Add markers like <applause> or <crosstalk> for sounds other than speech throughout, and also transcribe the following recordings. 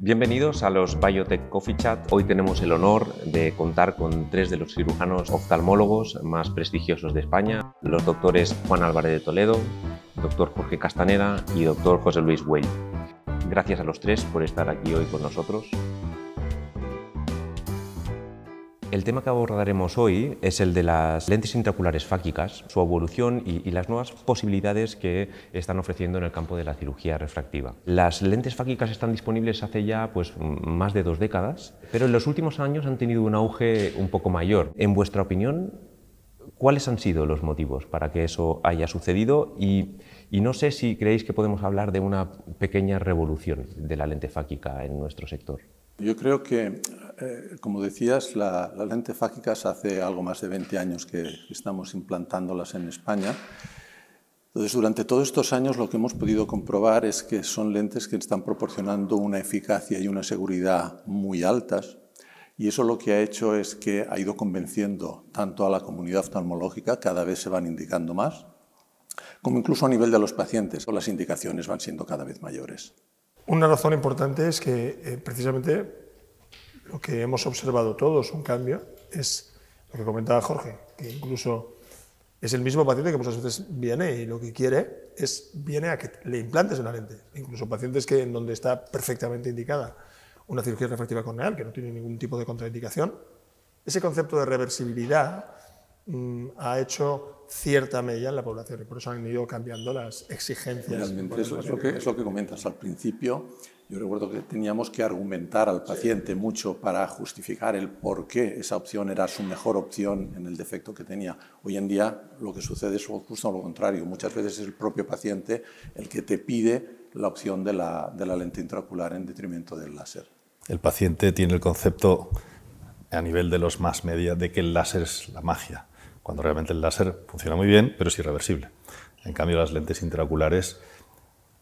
Bienvenidos a los Biotech Coffee Chat. Hoy tenemos el honor de contar con tres de los cirujanos oftalmólogos más prestigiosos de España, los doctores Juan Álvarez de Toledo, doctor Jorge Castaneda y doctor José Luis Güell. Gracias a los tres por estar aquí hoy con nosotros. El tema que abordaremos hoy es el de las lentes intraoculares fáquicas, su evolución y, las nuevas posibilidades que están ofreciendo en el campo de la cirugía refractiva. Las lentes fáquicas están disponibles hace ya pues, más de dos décadas, pero en los últimos años han tenido un auge un poco mayor. En vuestra opinión, ¿cuáles han sido los motivos para que eso haya sucedido? Y, y no sé si creéis que podemos hablar de una pequeña revolución de la lente fáquica en nuestro sector. Yo creo que, eh, como decías, las la lentes fáquicas hace algo más de 20 años que estamos implantándolas en España. Entonces, durante todos estos años lo que hemos podido comprobar es que son lentes que están proporcionando una eficacia y una seguridad muy altas. Y eso lo que ha hecho es que ha ido convenciendo tanto a la comunidad oftalmológica, cada vez se van indicando más, como incluso a nivel de los pacientes, las indicaciones van siendo cada vez mayores. Una razón importante es que eh, precisamente lo que hemos observado todos, un cambio, es lo que comentaba Jorge, que incluso es el mismo paciente que muchas veces viene y lo que quiere es viene a que le implantes una lente. Incluso pacientes que en donde está perfectamente indicada una cirugía refractiva corneal, que no tiene ningún tipo de contraindicación, ese concepto de reversibilidad mm, ha hecho cierta mella en la población y por eso han ido cambiando las exigencias. Realmente es, lo que, es lo que comentas al principio. Yo recuerdo que teníamos que argumentar al paciente mucho para justificar el por qué esa opción era su mejor opción en el defecto que tenía. Hoy en día lo que sucede es justo lo contrario. Muchas veces es el propio paciente el que te pide la opción de la, de la lente intraocular en detrimento del láser. El paciente tiene el concepto a nivel de los más media de que el láser es la magia cuando realmente el láser funciona muy bien, pero es irreversible. En cambio, las lentes intraoculares,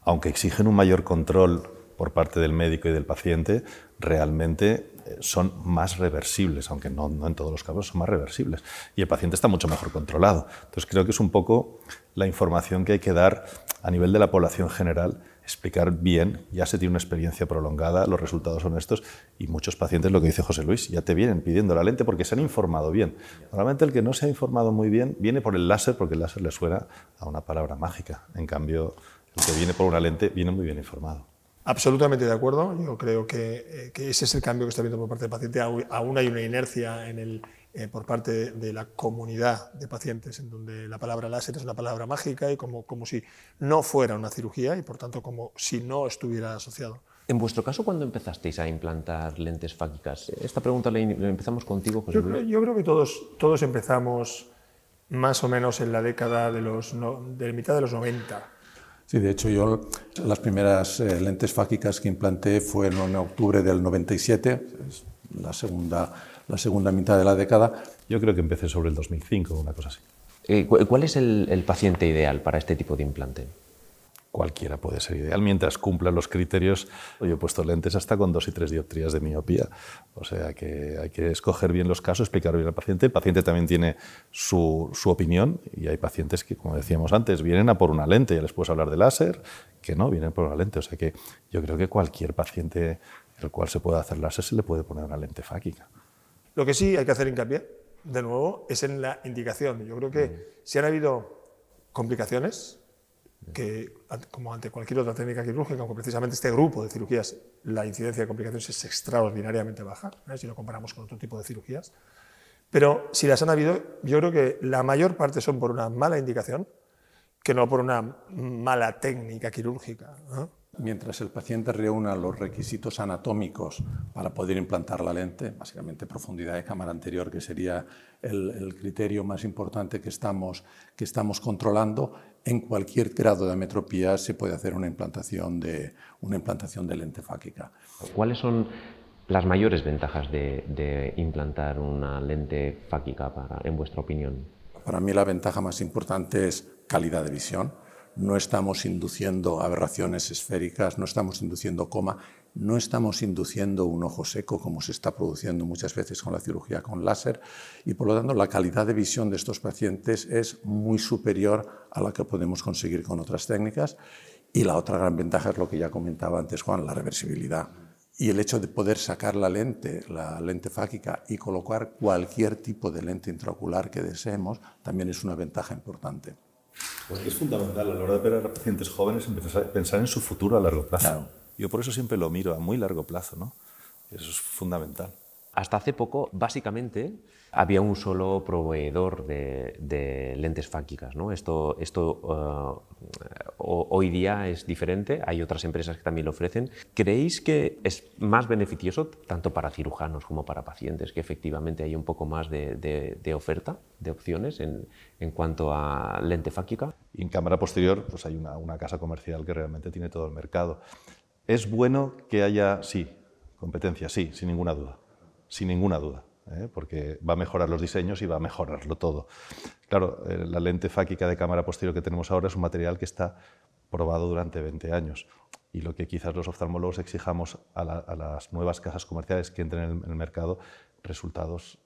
aunque exigen un mayor control por parte del médico y del paciente, realmente eh, son más reversibles, aunque no, no, en todos los casos son más reversibles. Y el paciente está mucho mejor controlado. Entonces creo que es un poco la información que hay que dar a nivel de la población general explicar bien, ya se tiene una experiencia prolongada, los resultados son estos y muchos pacientes, lo que dice José Luis, ya te vienen pidiendo la lente porque se han informado bien. Normalmente el que no se ha informado muy bien viene por el láser porque el láser le suena a una palabra mágica. En cambio, el que viene por una lente viene muy bien informado. Absolutamente de acuerdo. Yo creo que, eh, que ese es el cambio que está viendo por parte del paciente. Aún hay una inercia en el, eh, por parte de la comunidad de pacientes, en donde la palabra láser es una palabra mágica y como, como si no fuera una cirugía y por tanto como si no estuviera asociado. En vuestro caso, ¿cuándo empezasteis a implantar lentes fáquicas? Esta pregunta la empezamos contigo, José yo, creo, yo creo que todos, todos empezamos más o menos en la década de, los, de mitad de los 90. Sí, de hecho yo las primeras eh, lentes fáquicas que implanté fueron en octubre del 97, la segunda la segunda mitad de la década. Yo creo que empecé sobre el 2005, una cosa así. Eh, ¿Cuál es el, paciente ideal para este tipo de implante? Cualquiera puede ser ideal mientras cumpla los criterios. Yo he puesto lentes hasta con dos y tres dioptrías de miopía. O sea que hay que escoger bien los casos, explicar bien al paciente. El paciente también tiene su, su opinión y hay pacientes que, como decíamos antes, vienen a por una lente. Ya les puedes hablar de láser, que no, vienen por una lente. O sea que yo creo que cualquier paciente el cual se pueda hacer láser se le puede poner una lente fáquica. Lo que sí hay que hacer hincapié, de nuevo, es en la indicación. Yo creo que mm. si han habido complicaciones, que como ante cualquier otra técnica quirúrgica, aunque precisamente este grupo de cirugías, la incidencia de complicaciones es extraordinariamente baja, ¿eh? si lo comparamos con otro tipo de cirugías, pero si las han habido, yo creo que la mayor parte son por una mala indicación que no por una mala técnica quirúrgica. Mientras el paciente reúna los requisitos anatómicos para poder implantar la lente, básicamente profundidad de cámara anterior, que sería el, criterio más importante que estamos, que estamos controlando, en cualquier grado de ametropía se puede hacer una implantación de, una implantación de lente fáquica. ¿Cuáles son las mayores ventajas de, de implantar una lente fáquica para, en vuestra opinión? Para mí la ventaja más importante es calidad de visión no estamos induciendo aberraciones esféricas, no estamos induciendo coma, no estamos induciendo un ojo seco como se está produciendo muchas veces con la cirugía con láser y por lo tanto la calidad de visión de estos pacientes es muy superior a la que podemos conseguir con otras técnicas y la otra gran ventaja es lo que ya comentaba antes Juan, la reversibilidad. y el hecho de poder sacar la lente, la lente fáquica, y colocar cualquier tipo de lente intraocular que deseemos, también es una ventaja importante. Pues es fundamental a la hora de operar a pacientes jóvenes pensar en su futuro a largo plazo. Yo por eso siempre lo miro a muy largo plazo, ¿no? Eso es fundamental. Hasta hace poco, básicamente, había un solo proveedor de, lentes fáquicas. ¿no? Esto, eh, hoy día es diferente, hay otras empresas que también lo ofrecen. ¿Creéis que es más beneficioso, tanto para cirujanos como para pacientes, que efectivamente hay un poco más de, oferta, de opciones en, cuanto a lente fáquica? En cámara posterior pues hay una, una casa comercial que realmente tiene todo el mercado. Es bueno que haya, sí, competencia, sí, sin ninguna duda sin ninguna duda, ¿eh? porque va a mejorar los diseños y va a mejorarlo todo. Claro, eh, la lente fáquica de cámara posterior que tenemos ahora es un material que está probado durante 20 años y lo que quizás los oftalmólogos exijamos a, las nuevas casas comerciales que entren en el, mercado, resultados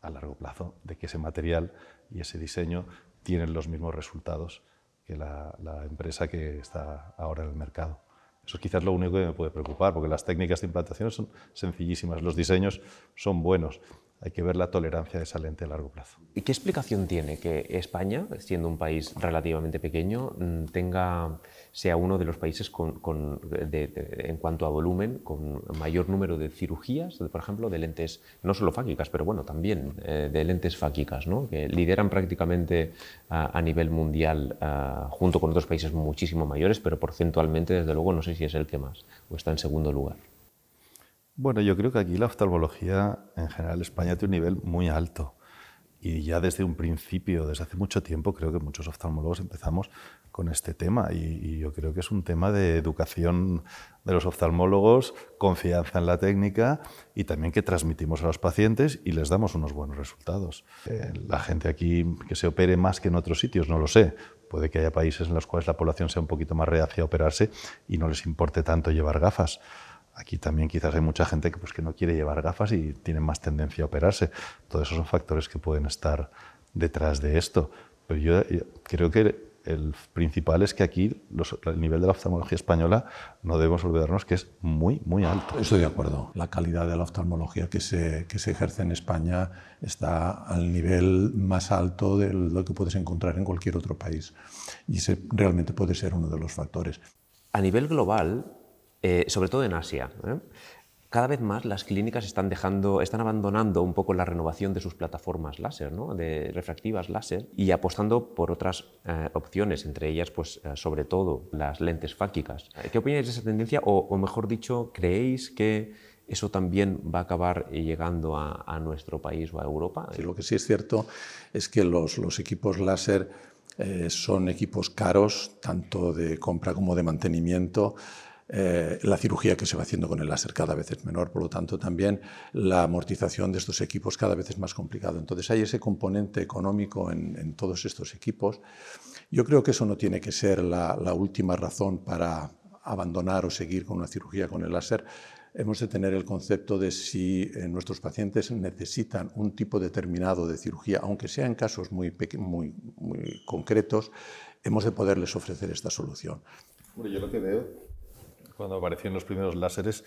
a largo plazo de que ese material y ese diseño tienen los mismos resultados que la empresa que está ahora en el mercado. Eso es quizás lo único que me puede preocupar, porque las técnicas de implantación son sencillísimas, los diseños son buenos hay que ver la tolerancia de esa lente a largo plazo. ¿Y qué explicación tiene que España, siendo un país relativamente pequeño, mm, tenga, sea uno de los países con, en cuanto a volumen con mayor número de cirugías, por ejemplo, de lentes, no solo fáquicas, pero bueno, también eh, de lentes fáquicas, ¿no? que lideran prácticamente a, nivel mundial junto con otros países muchísimo mayores, pero porcentualmente, desde luego, no sé si es el que más o está en segundo lugar? Bueno, yo creo que aquí la oftalmología en general España tiene un nivel muy alto. Y ya desde un principio, desde hace mucho tiempo, creo que muchos oftalmólogos empezamos con este tema. Y, yo creo que es un tema de educación de los oftalmólogos, confianza en la técnica y también que transmitimos a los pacientes y les damos unos buenos resultados. Eh, la gente aquí que se opere más que en otros sitios, no lo sé. Puede que haya países en los cuales la población sea un poquito más reacia a operarse y no les importe tanto llevar gafas. Aquí también quizás hay mucha gente que, pues, que no quiere llevar gafas y tiene más tendencia a operarse. Todos esos son factores que pueden estar detrás de esto. Pero yo creo que el principal es que aquí el nivel de la oftalmología española no debemos olvidarnos que es muy, muy alto. Estoy de acuerdo. La calidad de la oftalmología que se, que se ejerce en España está al nivel más alto de lo que puedes encontrar en cualquier otro país. Y ese realmente puede ser uno de los factores. A nivel global, eh, sobre todo en Asia. ¿eh? Cada vez más las clínicas están, dejando, están abandonando un poco la renovación de sus plataformas láser, ¿no? de refractivas láser, y apostando por otras eh, opciones, entre ellas, pues, sobre todo, las lentes fáquicas. ¿Qué opináis de esa tendencia? O, mejor dicho, ¿creéis que eso también va a acabar llegando a, nuestro país o a Europa? lo que sí es cierto es que los equipos láser son equipos caros, tanto de compra como de mantenimiento. Eh, la cirugía que se va haciendo con el láser cada vez es menor, por lo tanto también la amortización de estos equipos cada vez es más complicado. Entonces hay ese componente económico en, todos estos equipos. Yo creo que eso no tiene que ser la, última razón para abandonar o seguir con una cirugía con el láser. Hemos de tener el concepto de si eh, nuestros pacientes necesitan un tipo determinado de cirugía, aunque sea en casos muy, muy, muy concretos, hemos de poderles ofrecer esta solución. Bueno, yo lo que veo cuando aparecieron los primeros láseres,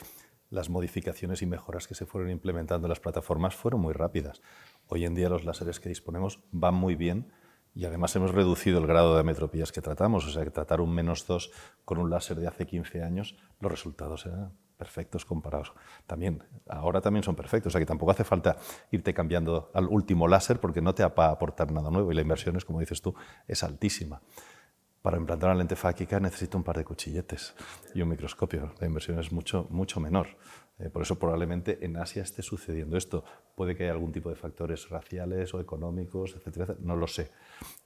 las modificaciones y mejoras que se fueron implementando en las plataformas fueron muy rápidas. Hoy en día los láseres que disponemos van muy bien y además hemos reducido el grado de ametropías que tratamos. O sea, que tratar un menos 2 con un láser de hace 15 años, los resultados eran perfectos comparados. También, ahora también son perfectos. O sea, que tampoco hace falta irte cambiando al último láser porque no te va a aportar nada nuevo y la inversión es, como dices tú, es altísima para implantar una lente fáquica necesito un par de cuchilletes y un microscopio. La inversión es mucho, mucho menor. Eh, por eso probablemente en Asia esté sucediendo esto. Puede que haya algún tipo de factores raciales o económicos, etcétera, no lo sé.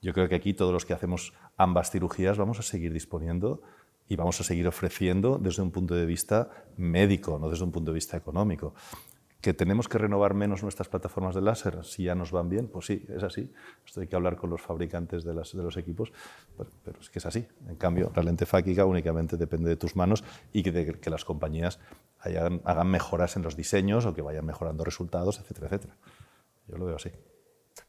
Yo creo que aquí todos los que hacemos ambas cirugías vamos a seguir disponiendo y vamos a seguir ofreciendo desde un punto de vista médico, no desde un punto de vista económico. ¿Que tenemos que renovar menos nuestras plataformas de láser si ya nos van bien? Pues sí, es así. Esto hay que hablar con los fabricantes de, de los equipos, pero, es que es así. En cambio, la lente fáquica únicamente depende de tus manos y que, de, que las compañías hagan mejoras en los diseños o que vayan mejorando resultados, etcétera, etcétera. Yo lo veo así.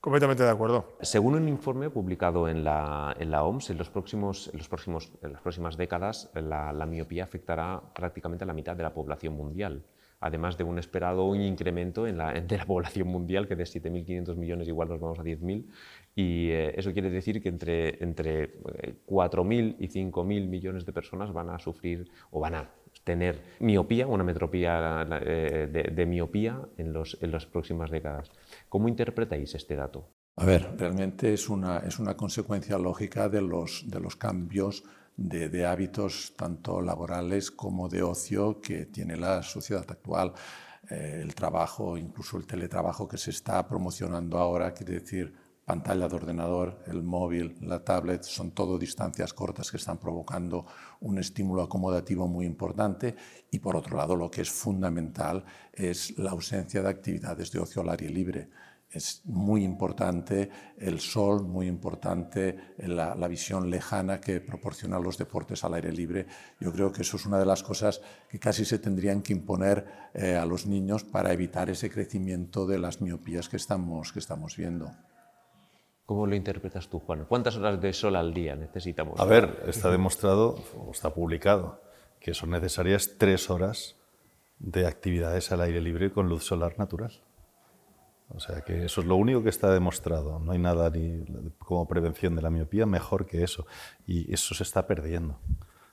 Completamente de acuerdo. Según un informe publicado en la, en la OMS, en, los próximos, en, los próximos, en las próximas décadas la, la, miopía afectará prácticamente a la mitad de la población mundial, además de un esperado incremento en la, de la población mundial, que de 7.500 millones igual nos vamos a 10.000, y eh, eso quiere decir que entre, entre 4.000 eh, y 5.000 millones de personas van a sufrir o van a tener miopía, una metropía eh, de, de, miopía en, los, en las próximas décadas. ¿Cómo interpretáis este dato? A ver, realmente es una, es una consecuencia lógica de los, de los cambios de, hábitos tanto laborales como de ocio que tiene la sociedad actual. Eh, el trabajo, incluso el teletrabajo que se está promocionando ahora, quiere decir pantalla de ordenador, el móvil, la tablet, son todo distancias cortas que están provocando un estímulo acomodativo muy importante y por otro lado lo que es fundamental es la ausencia de actividades de ocio al aire libre. Es muy importante el sol, muy importante la, la, visión lejana que proporcionan los deportes al aire libre. Yo creo que eso es una de las cosas que casi se tendrían que imponer eh, a los niños para evitar ese crecimiento de las miopías que estamos, que estamos viendo. ¿Cómo lo interpretas tú, Juan? ¿Cuántas horas de sol al día necesitamos? A ver, está demostrado, o está publicado, que son necesarias tres horas de actividades al aire libre con luz solar natural. O sea que eso es lo único que está demostrado. No hay nada ni como prevención de la miopía mejor que eso. Y eso se está perdiendo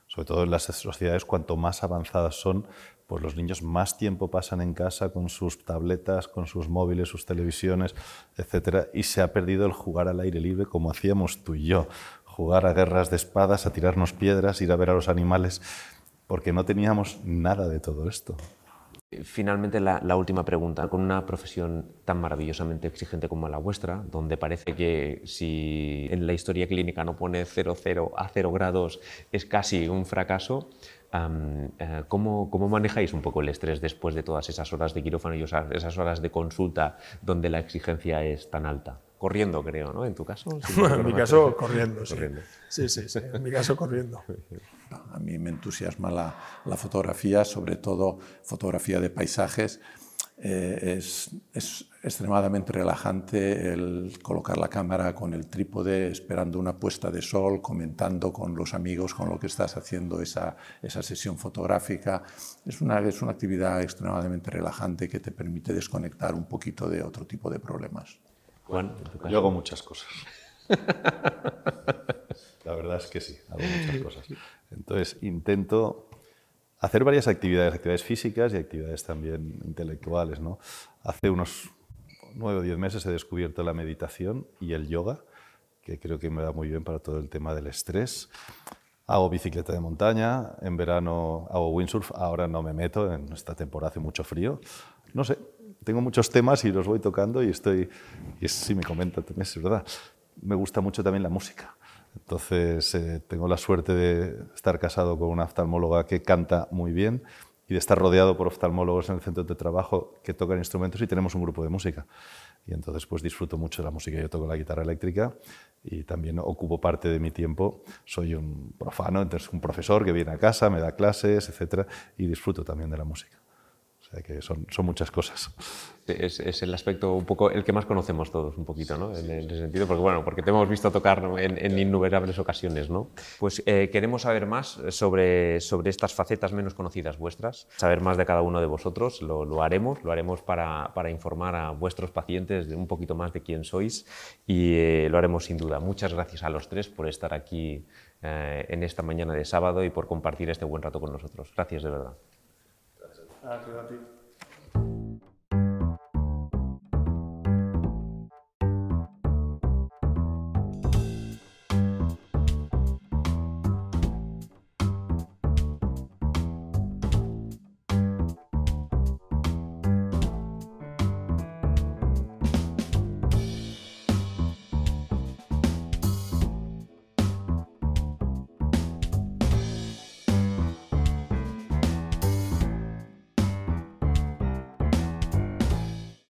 sobre todo en las sociedades, cuanto más avanzadas son, pues los niños más tiempo pasan en casa con sus tabletas, con sus móviles, sus televisiones, etcétera, y se ha perdido el jugar al aire libre como hacíamos tú y yo, jugar a guerras de espadas, a tirarnos piedras, ir a ver a los animales, porque no teníamos nada de todo esto. Finalmente, la, la, última pregunta. Con una profesión tan maravillosamente exigente como la vuestra, donde parece que si en la historia clínica no pone 0,0 a 0 grados es casi un fracaso, um, uh, ¿cómo, ¿cómo, manejáis un poco el estrés después de todas esas horas de quirófano y esas horas de consulta donde la exigencia es tan alta? Corriendo, creo, ¿no? En tu caso. Si <laughs> en mi caso, <laughs> corriendo, sí. corriendo. Sí, sí, sí. En mi caso, corriendo. <laughs> A mí me entusiasma la, la fotografía, sobre todo fotografía de paisajes. Eh, es, es, extremadamente relajante el colocar la cámara con el trípode, esperando una puesta de sol, comentando con los amigos con lo que estás haciendo esa, esa sesión fotográfica. Es una, es una actividad extremadamente relajante que te permite desconectar un poquito de otro tipo de problemas. Juan, yo hago muchas cosas. <laughs> La verdad es que sí, hago muchas cosas. Entonces, intento hacer varias actividades, actividades físicas y actividades también intelectuales. ¿no? Hace unos nueve o diez meses he descubierto la meditación y el yoga, que creo que me da muy bien para todo el tema del estrés. Hago bicicleta de montaña, en verano hago windsurf, ahora no me meto, en esta temporada hace mucho frío. No sé, tengo muchos temas y los voy tocando y estoy, y sí me comenta también, es verdad, me gusta mucho también la música. Entonces, eh, tengo la suerte de estar casado con una oftalmóloga que canta muy bien y de estar rodeado por oftalmólogos en el centro de trabajo que tocan instrumentos y tenemos un grupo de música. Y entonces, pues disfruto mucho de la música. Yo toco la guitarra eléctrica y también ocupo parte de mi tiempo. Soy un profano, entonces un profesor que viene a casa, me da clases, etcétera, y disfruto también de la música. O sea que son, son muchas cosas. Es, es, el aspecto un poco el que más conocemos todos, un poquito, ¿no? En, en ese sentido, porque bueno, porque te hemos visto tocar en, en innumerables ocasiones, ¿no? Pues eh, queremos saber más sobre, sobre estas facetas menos conocidas vuestras, saber más de cada uno de vosotros, lo, lo haremos, lo haremos para, para, informar a vuestros pacientes de un poquito más de quién sois y eh, lo haremos sin duda. Muchas gracias a los tres por estar aquí eh, en esta mañana de sábado y por compartir este buen rato con nosotros. Gracias de verdad. Gracias a ti.